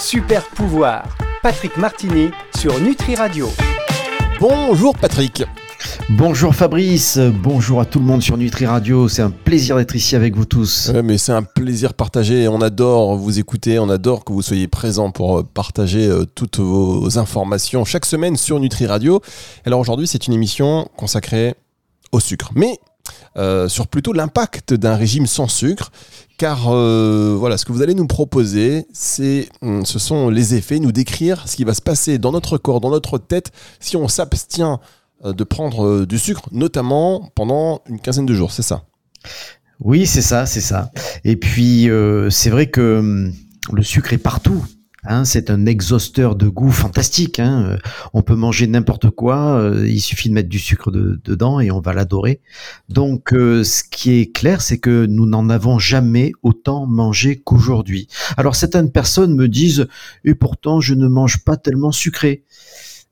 Super pouvoir, Patrick Martini sur Nutri Radio. Bonjour Patrick. Bonjour Fabrice, bonjour à tout le monde sur Nutri Radio, c'est un plaisir d'être ici avec vous tous. Ouais, mais c'est un plaisir partagé, on adore vous écouter, on adore que vous soyez présents pour euh, partager euh, toutes vos informations chaque semaine sur Nutri Radio. Alors aujourd'hui c'est une émission consacrée au sucre, mais euh, sur plutôt l'impact d'un régime sans sucre, car voilà, ce que vous allez nous proposer, c'est, hum, ce sont les effets, nous décrire ce qui va se passer dans notre corps, dans notre tête, si on s'abstient euh, de prendre euh, du sucre, notamment pendant une quinzaine de jours, c'est ça? Oui, c'est ça, c'est ça. Et puis, euh, c'est vrai que hum, le sucre est partout. Hein, c'est un exhausteur de goût fantastique. Hein. On peut manger n'importe quoi, il suffit de mettre du sucre dedans et on va l'adorer. Donc, ce qui est clair, c'est que nous n'en avons jamais autant mangé qu'aujourd'hui. Alors, certaines personnes me disent, et pourtant, je ne mange pas tellement sucré.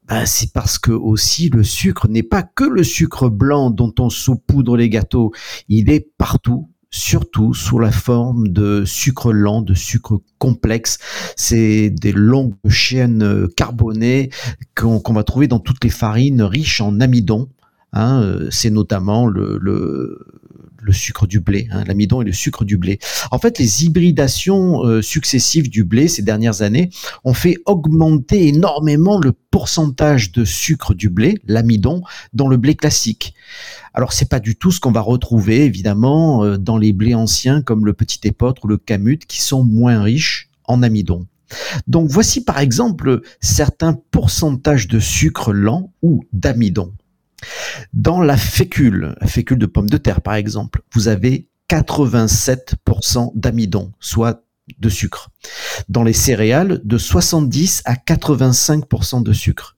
Ben, c'est parce que aussi le sucre n'est pas que le sucre blanc dont on saupoudre les gâteaux. Il est partout, surtout sous la forme de sucre lent, de sucre complexe. C'est des longues chaînes carbonées qu'on va trouver dans toutes les farines riches en amidon. Hein, c'est notamment le, le sucre du blé, hein, l'amidon et le sucre du blé. En fait, les hybridations euh, successives du blé ces dernières années ont fait augmenter énormément le pourcentage de sucre du blé, l'amidon, dans le blé classique. Alors c'est pas du tout ce qu'on va retrouver évidemment euh, dans les blés anciens comme le petit épeautre ou le camut qui sont moins riches en amidon. Donc voici par exemple certains pourcentages de sucre lent ou d'amidon. Dans la fécule, la fécule de pomme de terre par exemple, vous avez 87% d'amidon, soit de sucre. Dans les céréales, de 70 à 85% de sucre.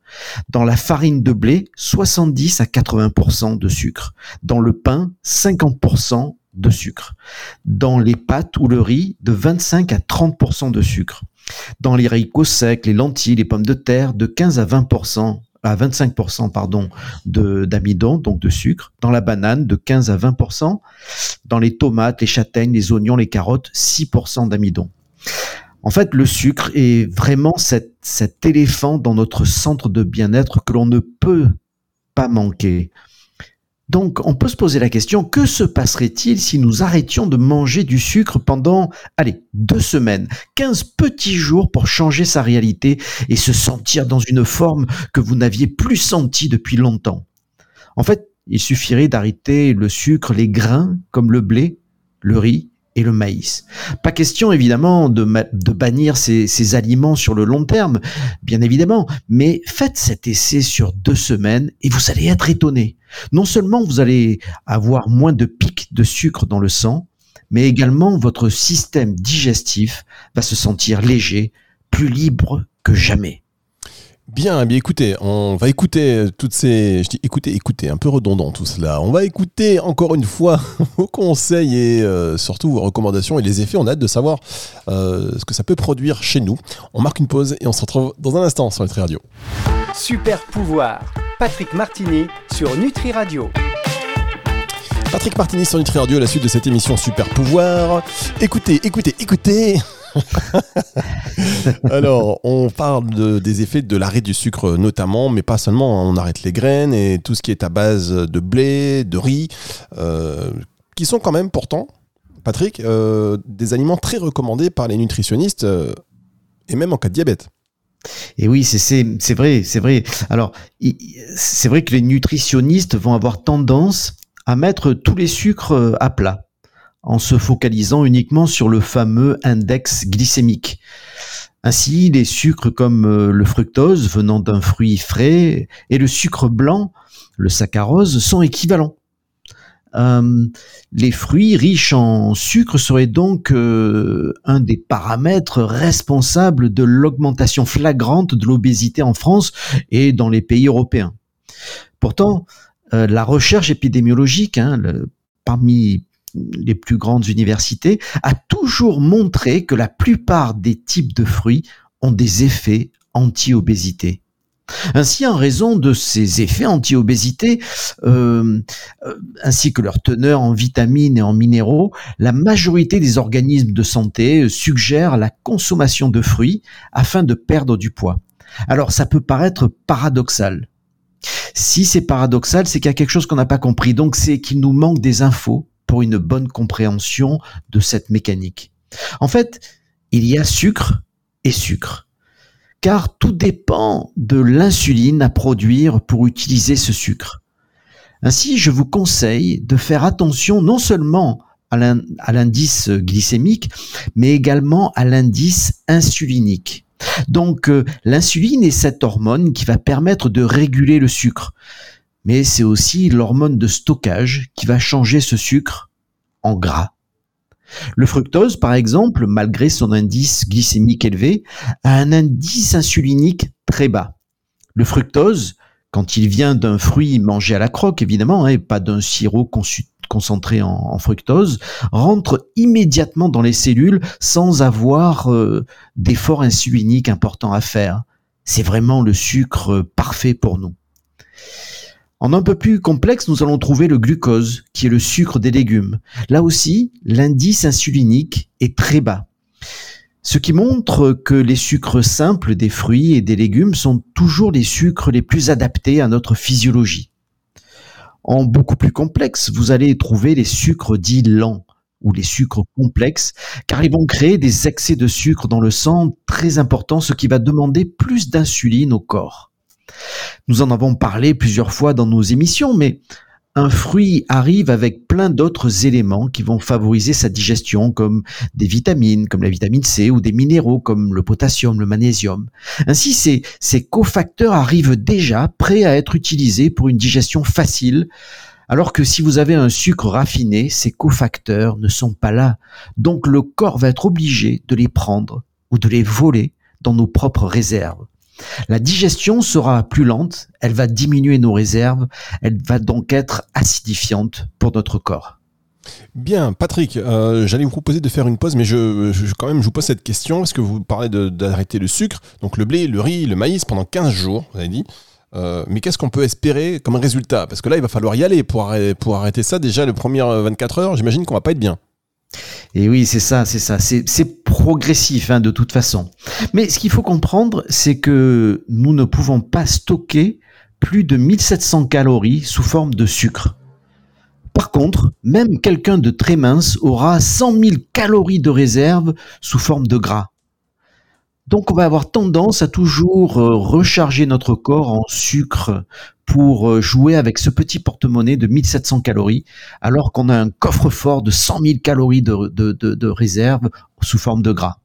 Dans la farine de blé, 70 à 80% de sucre. Dans le pain, 50% de sucre. Dans les pâtes ou le riz, de 25 à 30% de sucre. Dans les haricots secs, les lentilles, les pommes de terre, de 15 à 20% à 25% pardon de d'amidon donc de sucre dans la banane de 15 à 20% dans les tomates les châtaignes les oignons les carottes 6% d'amidon. En fait le sucre est vraiment cet éléphant dans notre centre de bien-être que l'on ne peut pas manquer donc, on peut se poser la question, que se passerait-il si nous arrêtions de manger du sucre pendant, allez, deux semaines, 15 petits jours pour changer sa réalité et se sentir dans une forme que vous n'aviez plus sentie depuis longtemps? En fait, il suffirait d'arrêter le sucre, les grains, comme le blé, le riz et le maïs. Pas question évidemment de, bannir ces, ces, aliments sur le long terme, bien évidemment, mais faites cet essai sur deux semaines et vous allez être étonné. Non seulement vous allez avoir moins de pics de sucre dans le sang, mais également votre système digestif va se sentir léger, plus libre que jamais. Bien, eh bien écoutez, on va écouter toutes ces... Je dis écoutez, écoutez, un peu redondant tout cela. On va écouter encore une fois vos conseils et euh, surtout vos recommandations et les effets. On a hâte de savoir euh, ce que ça peut produire chez nous. On marque une pause et on se retrouve dans un instant sur Nutri Radio. Super pouvoir, Patrick Martini sur Nutri Radio. Patrick Martini sur Nutri Radio, la suite de cette émission Super pouvoir. Écoutez, écoutez, écoutez Alors, on parle des effets de l'arrêt du sucre notamment, mais pas seulement. Hein. On arrête les graines et tout ce qui est à base de blé, de riz, euh, qui sont quand même pourtant, Patrick, euh, des aliments très recommandés par les nutritionnistes euh, et même en cas de diabète. Et oui, c'est vrai, c'est vrai. Alors, c'est vrai que les nutritionnistes vont avoir tendance à mettre tous les sucres à plat en se focalisant uniquement sur le fameux index glycémique. Ainsi, les sucres comme euh, le fructose venant d'un fruit frais et le sucre blanc, le saccharose, sont équivalents. Euh, les fruits riches en sucre seraient donc euh, un des paramètres responsables de l'augmentation flagrante de l'obésité en France et dans les pays européens. Pourtant, la recherche épidémiologique, hein, parmi les plus grandes universités, a toujours montré que la plupart des types de fruits ont des effets anti-obésité. Ainsi, en raison de ces effets anti-obésité, euh, euh, ainsi que leur teneur en vitamines et en minéraux, la majorité des organismes de santé suggèrent la consommation de fruits afin de perdre du poids. Alors, ça peut paraître paradoxal. Si c'est paradoxal, c'est qu'il y a quelque chose qu'on n'a pas compris. Donc, c'est qu'il nous manque des infos pour une bonne compréhension de cette mécanique. En fait, il y a sucre et sucre car tout dépend de l'insuline à produire pour utiliser ce sucre. Ainsi, je vous conseille de faire attention non seulement à l'indice glycémique, mais également à l'indice insulinique. Donc euh, l'insuline est cette hormone qui va permettre de réguler le sucre, mais c'est aussi l'hormone de stockage qui va changer ce sucre en gras. Le fructose, par exemple, malgré son indice glycémique élevé, a un indice insulinique très bas. Le fructose, quand il vient d'un fruit mangé à la croque, évidemment, hein, et pas d'un sirop concentré en, fructose, rentre immédiatement dans les cellules sans avoir euh, d'effort insulinique important à faire. C'est vraiment le sucre parfait pour nous. En un peu plus complexe, nous allons trouver le glucose, qui est le sucre des légumes. Là aussi, l'indice insulinique est très bas. Ce qui montre que les sucres simples des fruits et des légumes sont toujours les sucres les plus adaptés à notre physiologie. En beaucoup plus complexe, vous allez trouver les sucres dits lents ou les sucres complexes, car ils vont créer des excès de sucre dans le sang très importants, ce qui va demander plus d'insuline au corps. Nous en avons parlé plusieurs fois dans nos émissions, mais un fruit arrive avec plein d'autres éléments qui vont favoriser sa digestion, comme des vitamines, comme la vitamine C, ou des minéraux, comme le potassium, le magnésium. Ainsi, ces, cofacteurs arrivent déjà prêts à être utilisés pour une digestion facile, alors que si vous avez un sucre raffiné, ces cofacteurs ne sont pas là. Donc le corps va être obligé de les prendre ou de les voler dans nos propres réserves. La digestion sera plus lente, elle va diminuer nos réserves, elle va donc être acidifiante pour notre corps. Bien, Patrick, euh, j'allais vous proposer de faire une pause, mais je, quand même je vous pose cette question. Est-ce que vous parlez d'arrêter le sucre, donc le blé, le riz, le maïs pendant 15 jours, vous avez dit euh, mais qu'est-ce qu'on peut espérer comme résultat? Parce que là, il va falloir y aller pour, pour arrêter ça. Déjà, les premières 24 heures, j'imagine qu'on va pas être bien. Et oui, c'est ça, c'est ça. C'est progressif hein, de toute façon. Mais ce qu'il faut comprendre, c'est que nous ne pouvons pas stocker plus de 1700 calories sous forme de sucre. Par contre, même quelqu'un de très mince aura 100 000 calories de réserve sous forme de gras. Donc on va avoir tendance à toujours euh, recharger notre corps en sucre pour euh, jouer avec ce petit porte-monnaie de 1700 calories, alors qu'on a un coffre-fort de 100 000 calories de, de réserve sous forme de gras.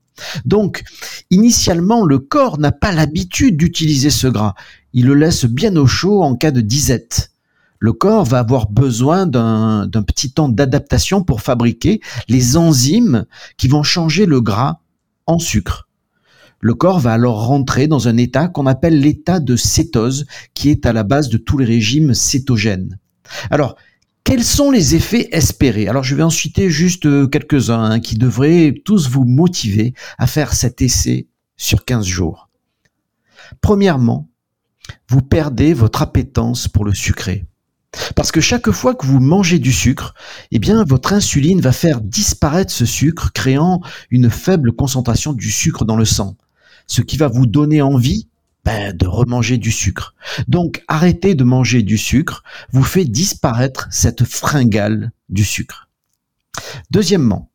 Donc, initialement, le corps n'a pas l'habitude d'utiliser ce gras. Il le laisse bien au chaud en cas de disette. Le corps va avoir besoin d'un petit temps d'adaptation pour fabriquer les enzymes qui vont changer le gras en sucre. Le corps va alors rentrer dans un état qu'on appelle l'état de cétose, qui est à la base de tous les régimes cétogènes. Alors, quels sont les effets espérés? Alors, je vais en citer juste euh, quelques-uns hein, qui devraient tous vous motiver à faire cet essai sur 15 jours. Premièrement, vous perdez votre appétence pour le sucré. Parce que chaque fois que vous mangez du sucre, eh bien, votre insuline va faire disparaître ce sucre, créant une faible concentration du sucre dans le sang ce qui va vous donner envie ben, de remanger du sucre. Donc arrêtez de manger du sucre vous fait disparaître cette fringale du sucre. Deuxièmement,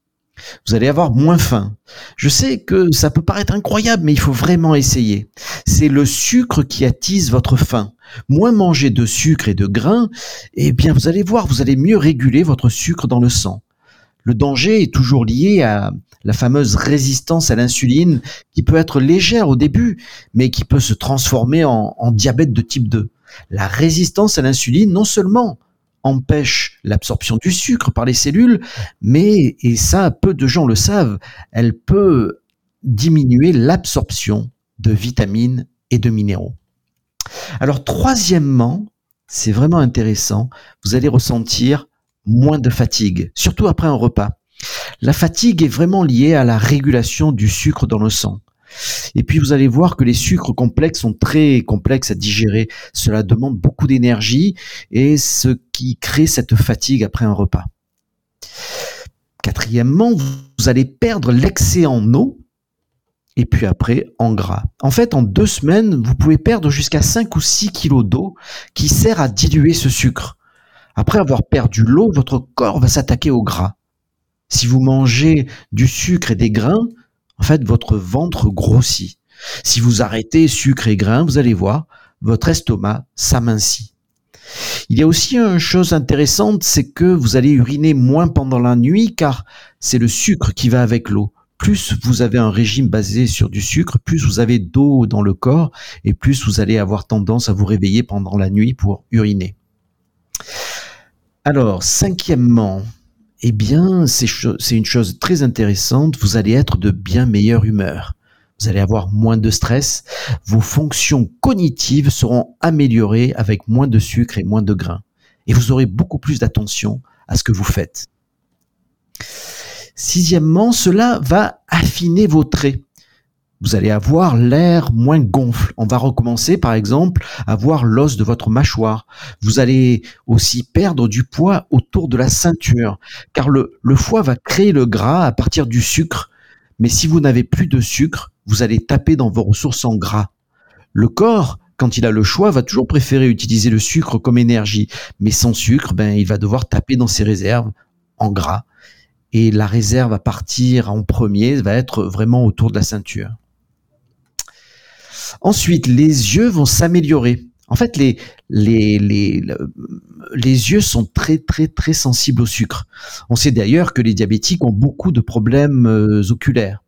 vous allez avoir moins faim. Je sais que ça peut paraître incroyable, mais il faut vraiment essayer. C'est le sucre qui attise votre faim. Moins manger de sucre et de grains, eh bien vous allez voir, vous allez mieux réguler votre sucre dans le sang. Le danger est toujours lié à la fameuse résistance à l'insuline qui peut être légère au début, mais qui peut se transformer en, diabète de type 2. La résistance à l'insuline non seulement empêche l'absorption du sucre par les cellules, mais, et ça peu de gens le savent, elle peut diminuer l'absorption de vitamines et de minéraux. Alors troisièmement, c'est vraiment intéressant, vous allez ressentir moins de fatigue, surtout après un repas. La fatigue est vraiment liée à la régulation du sucre dans le sang. Et puis vous allez voir que les sucres complexes sont très complexes à digérer. Cela demande beaucoup d'énergie et ce qui crée cette fatigue après un repas. Quatrièmement, vous allez perdre l'excès en eau et puis après en gras. En fait, en deux semaines, vous pouvez perdre jusqu'à 5 ou 6 kilos d'eau qui sert à diluer ce sucre. Après avoir perdu l'eau, votre corps va s'attaquer au gras. Si vous mangez du sucre et des grains, en fait, votre ventre grossit. Si vous arrêtez sucre et grains, vous allez voir, votre estomac s'amincit. Il y a aussi une chose intéressante, c'est que vous allez uriner moins pendant la nuit car c'est le sucre qui va avec l'eau. Plus vous avez un régime basé sur du sucre, plus vous avez d'eau dans le corps et plus vous allez avoir tendance à vous réveiller pendant la nuit pour uriner. Alors, cinquièmement, eh bien, c'est une chose très intéressante, vous allez être de bien meilleure humeur. Vous allez avoir moins de stress, vos fonctions cognitives seront améliorées avec moins de sucre et moins de grains. Et vous aurez beaucoup plus d'attention à ce que vous faites. Sixièmement, cela va affiner vos traits vous allez avoir l'air moins gonfle. On va recommencer par exemple à voir l'os de votre mâchoire. Vous allez aussi perdre du poids autour de la ceinture, car le, foie va créer le gras à partir du sucre. Mais si vous n'avez plus de sucre, vous allez taper dans vos ressources en gras. Le corps, quand il a le choix, va toujours préférer utiliser le sucre comme énergie. Mais sans sucre, ben, il va devoir taper dans ses réserves en gras. Et la réserve à partir en premier va être vraiment autour de la ceinture. Ensuite, les yeux vont s'améliorer. En fait, les, yeux sont très, très, très sensibles au sucre. On sait d'ailleurs que les diabétiques ont beaucoup de problèmes euh, oculaires.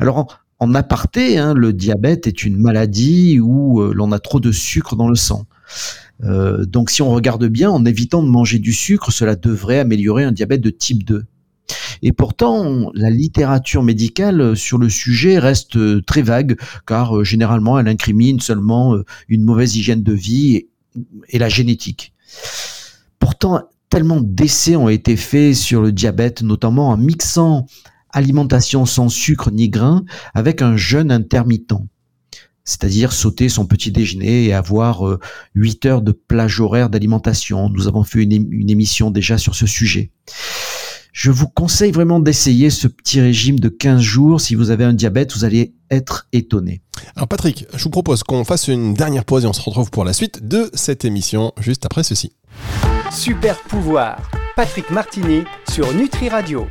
Alors, en, aparté, hein, le diabète est une maladie où euh, l'on a trop de sucre dans le sang. Euh, donc, si on regarde bien, en évitant de manger du sucre, cela devrait améliorer un diabète de type 2. Et pourtant, la littérature médicale sur le sujet reste très vague, car euh, généralement, elle incrimine seulement euh, une mauvaise hygiène de vie et la génétique. Pourtant, tellement d'essais ont été faits sur le diabète, notamment en mixant alimentation sans sucre ni grains avec un jeûne intermittent. C'est-à-dire sauter son petit déjeuner et avoir 8 euh, heures de plage horaire d'alimentation. Nous avons fait une émission déjà sur ce sujet. Je vous conseille vraiment d'essayer ce petit régime de 15 jours. Si vous avez un diabète, vous allez être étonné. Alors Patrick, je vous propose qu'on fasse une dernière pause et on se retrouve pour la suite de cette émission juste après ceci. Super pouvoir, Patrick Martini sur Nutri Radio.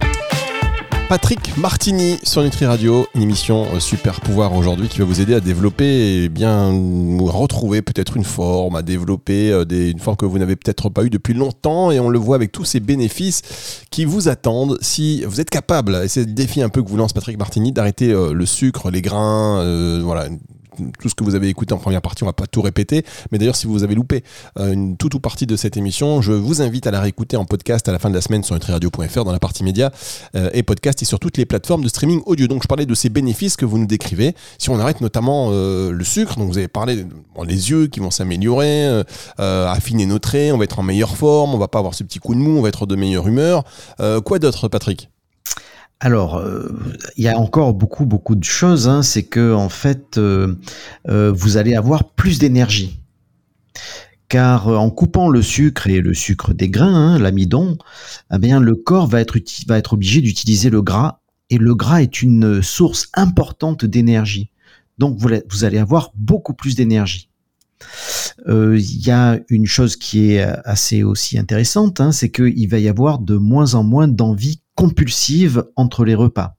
Patrick Martini sur Nutri Radio, une émission euh, super pouvoir aujourd'hui qui va vous aider à développer et bien retrouver peut-être une forme, à développer euh, une forme que vous n'avez peut-être pas eu depuis longtemps et on le voit avec tous ces bénéfices qui vous attendent. Si vous êtes capable, et c'est le défi un peu que vous lance Patrick Martini, d'arrêter euh, le sucre, les grains, voilà, tout ce que vous avez écouté en première partie, on va pas tout répéter. Mais d'ailleurs, si vous avez loupé euh, une toute ou partie de cette émission, je vous invite à la réécouter en podcast à la fin de la semaine sur nutriradio.fr dans la partie médias euh, et podcast et sur toutes les plateformes de streaming audio. Donc, je parlais de ces bénéfices que vous nous décrivez. Si on arrête notamment euh, le sucre, donc vous avez parlé des yeux qui vont s'améliorer, affiner nos traits, on va être en meilleure forme, on va pas avoir ce petit coup de mou, on va être de meilleure humeur. quoi d'autre, Patrick? Alors, euh, il y a encore beaucoup, beaucoup de choses. Hein. C'est que en fait, euh, euh, vous allez avoir plus d'énergie. Car en coupant le sucre et le sucre des grains, hein, l'amidon, eh bien le corps va être, obligé d'utiliser le gras. Et le gras est une source importante d'énergie. Donc vous, vous allez avoir beaucoup plus d'énergie. Il y a une chose qui est assez aussi intéressante, hein, c'est qu'il va y avoir de moins en moins d'envie compulsive entre les repas.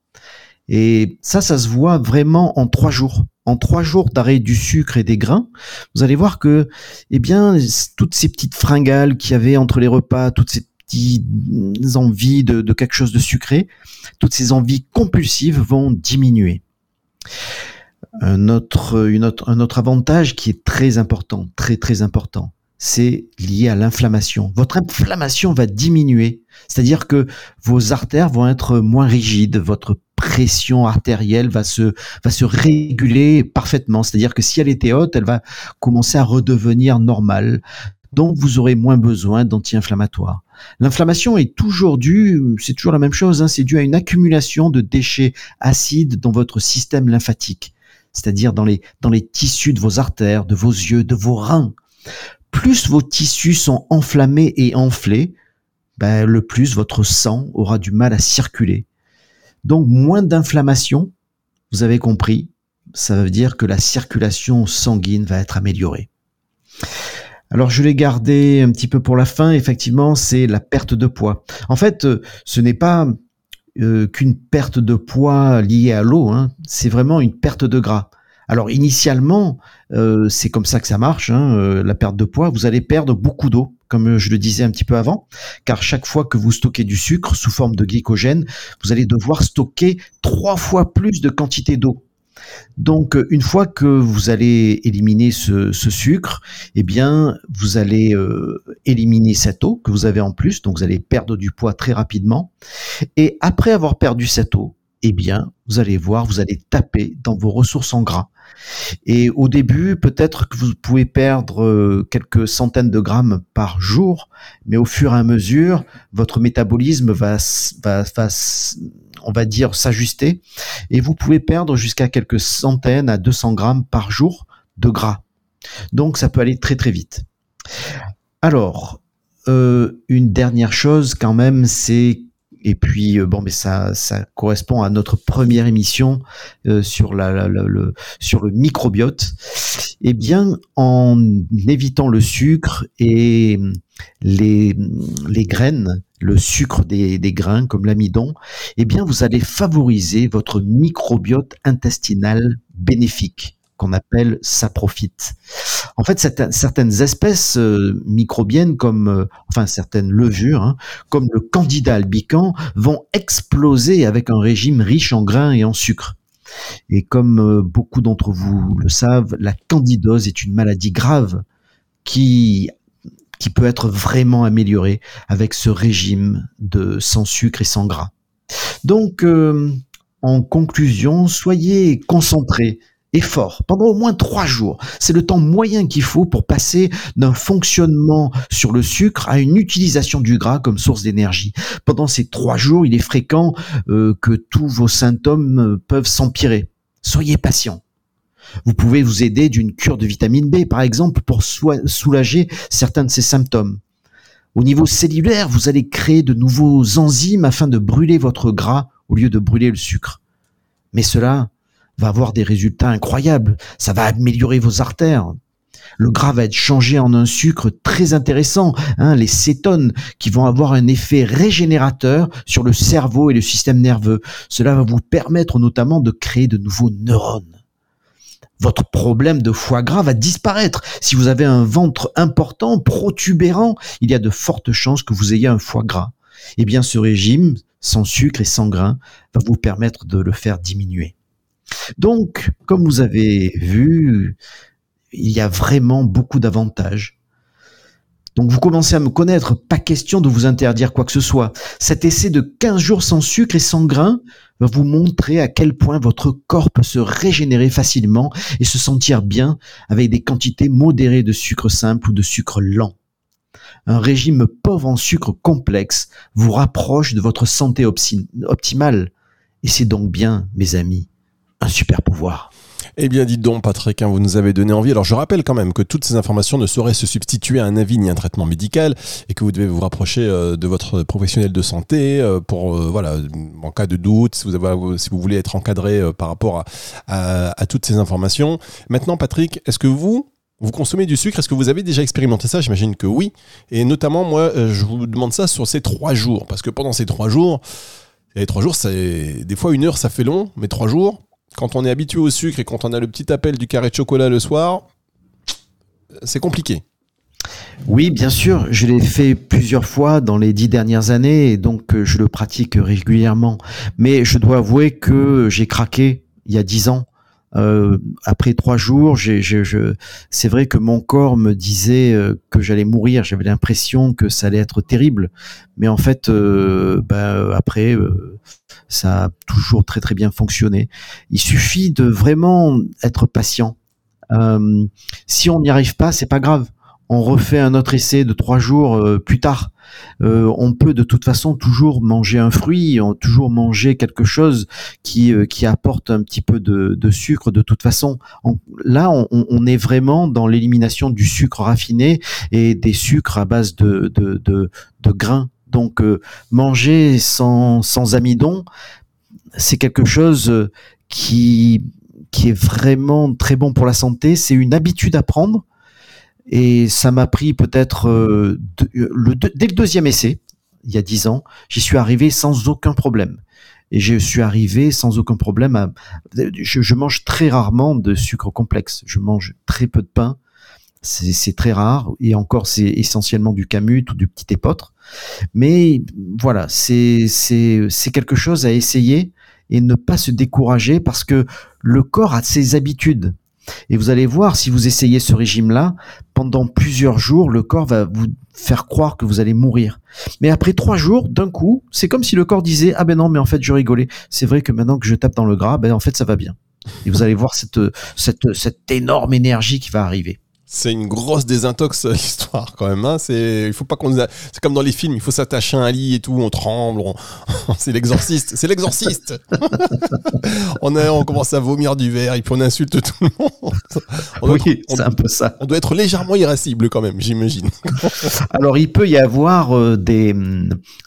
Et ça, ça se voit vraiment en trois jours. En trois jours d'arrêt du sucre et des grains, vous allez voir que, eh bien, toutes ces petites fringales qu'il y avait entre les repas, toutes ces petites envies de, quelque chose de sucré, toutes ces envies compulsives vont diminuer. Un autre, autre, un autre avantage qui est très important, très très important, c'est lié à l'inflammation. Votre inflammation va diminuer, c'est-à-dire que vos artères vont être moins rigides, votre pression artérielle va se, réguler parfaitement, c'est-à-dire que si elle était haute, elle va commencer à redevenir normale. Donc vous aurez moins besoin d'anti-inflammatoires. L'inflammation est toujours due, c'est toujours la même chose, hein, c'est dû à une accumulation de déchets acides dans votre système lymphatique. c'est-à-dire dans les, dans les tissus de vos artères, de vos yeux, de vos reins. Plus vos tissus sont enflammés et enflés, ben, le plus votre sang aura du mal à circuler. Donc moins d'inflammation, vous avez compris, ça veut dire que la circulation sanguine va être améliorée. Alors je l'ai gardé un petit peu pour la fin, effectivement, c'est la perte de poids. En fait, euh, ce n'est pas euh, qu'une perte de poids liée à l'eau, hein. c'est vraiment une perte de gras. Alors initialement, euh, c'est comme ça que ça marche, hein, la perte de poids, vous allez perdre beaucoup d'eau, comme je le disais un petit peu avant, car chaque fois que vous stockez du sucre sous forme de glycogène, vous allez devoir stocker trois fois plus de quantité d'eau. Donc, euh, une fois que vous allez éliminer ce, sucre, eh bien, vous allez euh, éliminer cette eau que vous avez en plus. Donc, vous allez perdre du poids très rapidement. Et après avoir perdu cette eau, eh bien, vous allez voir, vous allez taper dans vos ressources en gras. Et au début, peut-être que vous pouvez perdre euh, quelques centaines de grammes par jour, mais au fur et à mesure, votre métabolisme va, va, on va dire, s'ajuster, et vous pouvez perdre jusqu'à quelques centaines à 200 grammes par jour de gras. Donc ça peut aller très très vite. Alors, euh, une dernière chose quand même, c'est et puis euh, bon, mais ça, ça correspond à notre première émission euh, sur la, le, sur le microbiote. Eh bien, en évitant le sucre et les, les graines, le sucre des, des grains comme l'amidon, eh bien, vous allez favoriser votre microbiote intestinal bénéfique qu'on appelle saprophite. En fait, certaines espèces euh, microbiennes, comme euh, enfin certaines levures, hein, comme le candida albicans, vont exploser avec un régime riche en grains et en sucre. Et comme euh, beaucoup d'entre vous le savent, la candidose est une maladie grave qui qui peut être vraiment améliorée avec ce régime de sans sucre et sans gras. Donc, en conclusion, soyez concentrés fort pendant au moins trois jours. C'est le temps moyen qu'il faut pour passer d'un fonctionnement sur le sucre à une utilisation du gras comme source d'énergie. Pendant ces trois jours, il est fréquent euh, que tous vos symptômes euh, peuvent s'empirer. Soyez patient. Vous pouvez vous aider d'une cure de vitamine B, par exemple, pour soulager certains de ces symptômes. Au niveau cellulaire, vous allez créer de nouveaux enzymes afin de brûler votre gras au lieu de brûler le sucre. Mais cela va avoir des résultats incroyables. Ça va améliorer vos artères. Le gras va être changé en un sucre très intéressant, hein, les cétones, qui vont avoir un effet régénérateur sur le cerveau et le système nerveux. Cela va vous permettre notamment de créer de nouveaux neurones. Votre problème de foie gras va disparaître. Si vous avez un ventre important, protubérant, il y a de fortes chances que vous ayez un foie gras. Eh bien, ce régime, sans sucre et sans grains, va vous permettre de le faire diminuer. Donc, comme vous avez vu, il y a vraiment beaucoup d'avantages. Donc vous commencez à me connaître, pas question de vous interdire quoi que ce soit. Cet essai de 15 jours sans sucre et sans grains va vous montrer à quel point votre corps peut se régénérer facilement et se sentir bien avec des quantités modérées de sucre simple ou de sucre lent. Un régime pauvre en sucre complexe vous rapproche de votre santé optimale. Et c'est donc bien, mes amis, super pouvoir. Eh bien, dites donc, Patrick, hein, vous nous avez donné envie. Alors, je rappelle quand même que toutes ces informations ne sauraient se substituer à un avis ni un traitement médical et que vous devez vous rapprocher euh, de votre professionnel de santé euh, pour, euh, voilà, en cas de doute, si vous, avez, si vous voulez être encadré par rapport à, à, toutes ces informations. Maintenant, Patrick, est-ce que vous, vous consommez du sucre? Est-ce que vous avez déjà expérimenté ça? J'imagine que oui. Et notamment, moi, je vous demande ça sur ces trois jours. Parce que pendant ces trois jours, les trois jours, c'est des fois une heure, ça fait long, mais trois jours, quand on est habitué au sucre et quand on a le petit appel du carré de chocolat le soir, c'est compliqué. Oui, bien sûr, je l'ai fait plusieurs fois dans les dix dernières années et donc euh, je le pratique régulièrement. Mais je dois avouer que j'ai craqué il y a dix ans euh, après trois jours, c'est vrai que mon corps me disait euh, que j'allais mourir. J'avais l'impression que ça allait être terrible, mais en fait, euh, bah, après, ça a toujours très très bien fonctionné. Il suffit de vraiment être patient. si on n'y arrive pas, c'est pas grave on refait un autre essai de trois jours euh, plus tard. Euh, on peut de toute façon toujours manger un fruit, toujours manger quelque chose qui, euh, qui apporte un petit peu de, sucre de toute façon. là, on, est vraiment dans l'élimination du sucre raffiné et des sucres à base de, de, de, grains. Donc manger sans, sans amidon, c'est quelque chose qui, qui est vraiment très bon pour la santé. C'est une habitude à prendre. Et ça m'a pris peut-être euh, le, dès le deuxième essai, il y a dix ans, j'y suis arrivé sans aucun problème. Et je suis arrivé sans aucun problème à. Je, mange très rarement de sucre complexe. Je mange très peu de pain. C'est très rare. Et encore, c'est essentiellement du camut ou du petit épeautre. Mais voilà, c'est quelque chose à essayer et ne pas se décourager parce que le corps a ses habitudes. Et vous allez voir, si vous essayez ce régime-là, pendant plusieurs jours, le corps va vous faire croire que vous allez mourir. Mais après trois jours, d'un coup, c'est comme si le corps disait, ah ben non, mais en fait, je rigolais. C'est vrai que maintenant que je tape dans le gras, ben en fait, ça va bien. Et vous allez voir cette, cette, cette énorme énergie qui va arriver. C'est une grosse désintox l'histoire quand même. Hein. C'est, il faut pas qu'on. C'est comme dans les films, il faut s'attacher à un lit et tout, on tremble. c'est l'exorciste, c'est l'exorciste. on a, on commence à vomir du verre et puis on insulte tout le monde. oui, c'est un peu ça. On doit être légèrement irascible quand même, j'imagine. Alors il peut y avoir euh, des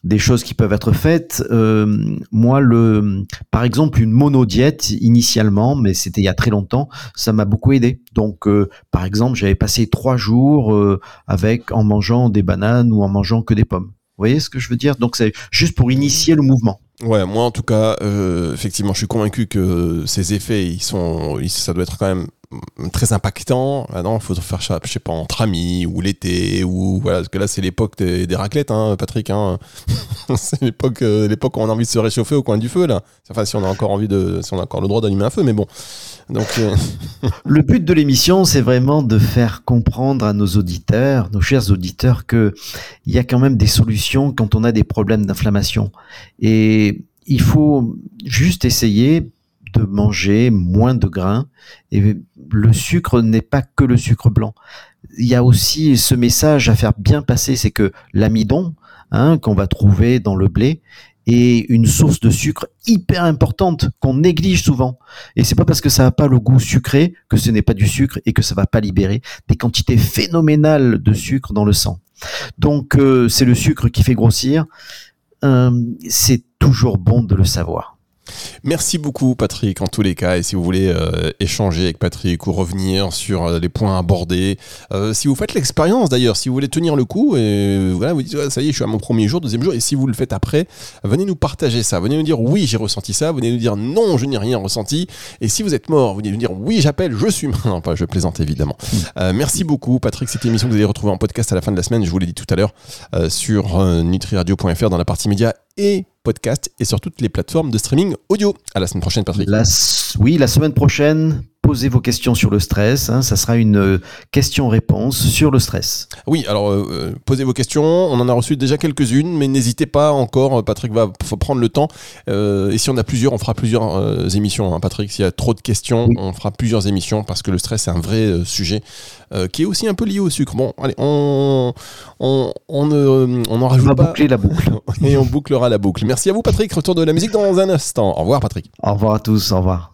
des choses qui peuvent être faites. Euh, moi, le, par exemple, une monodiète initialement, mais c'était il y a très longtemps, ça m'a beaucoup aidé. Donc, euh, par exemple, j'ai passé trois jours euh, avec en mangeant des bananes ou en mangeant que des pommes. Vous voyez ce que je veux dire? Donc c'est juste pour initier le mouvement. Ouais, moi en tout cas, euh, effectivement, je suis convaincu que ces effets, ils sont, ça doit être quand même très impactant. Ah non, faut faire ça, je sais pas, entre amis ou l'été ou voilà, parce que là c'est l'époque des, raclettes, hein, Patrick. Hein. c'est l'époque, euh, l'époque où on a envie de se réchauffer au coin du feu là. Enfin, si on a encore envie de, si on a encore le droit d'allumer un feu, mais bon. Donc, euh, le but de l'émission, c'est vraiment de faire comprendre à nos auditeurs, nos chers auditeurs, que il y a quand même des solutions quand on a des problèmes d'inflammation et il faut juste essayer de manger moins de grains. Et le sucre n'est pas que le sucre blanc. Il y a aussi ce message à faire bien passer, c'est que l'amidon, hein, qu'on va trouver dans le blé, est une source de sucre hyper importante qu'on néglige souvent. Et c'est pas parce que ça n'a pas le goût sucré que ce n'est pas du sucre et que ça va pas libérer des quantités phénoménales de sucre dans le sang. Donc euh, c'est le sucre qui fait grossir. Euh, c'est toujours bon de le savoir. Merci beaucoup Patrick en tous les cas. Et si vous voulez euh, échanger avec Patrick ou revenir sur euh, les points abordés, euh, si vous faites l'expérience d'ailleurs, si vous voulez tenir le coup et voilà vous dites ça y est je suis à mon premier jour, deuxième jour et si vous le faites après, venez nous partager ça, venez nous dire oui j'ai ressenti ça, venez nous dire non je n'ai rien ressenti. Et si vous êtes mort, venez nous dire oui j'appelle, je suis mort, non pas je plaisante évidemment. merci beaucoup Patrick, cette émission que vous allez retrouver en podcast à la fin de la semaine, je vous l'ai dit tout à l'heure sur nutriradio.fr dans la partie média et et sur toutes les plateformes de streaming audio. À la semaine prochaine, Patrick. oui, la semaine prochaine, posez vos questions sur le stress. Hein. ça sera une euh, question-réponse sur le stress. Oui, alors euh, euh, posez vos questions. On en a reçu déjà quelques-unes, mais n'hésitez pas encore. Patrick va prendre le temps. et si on a plusieurs, on fera plusieurs émissions. Hein, Patrick, s'il y a trop de questions, on fera plusieurs émissions parce que le stress c'est un vrai sujet qui est aussi un peu lié au sucre. Bon, allez, on on on, on en rajoute on va boucler la boucle et on bouclera la boucle. Merci à vous, Patrick. Retour de la musique dans un instant. Au revoir, Patrick. Au revoir à tous. Au revoir.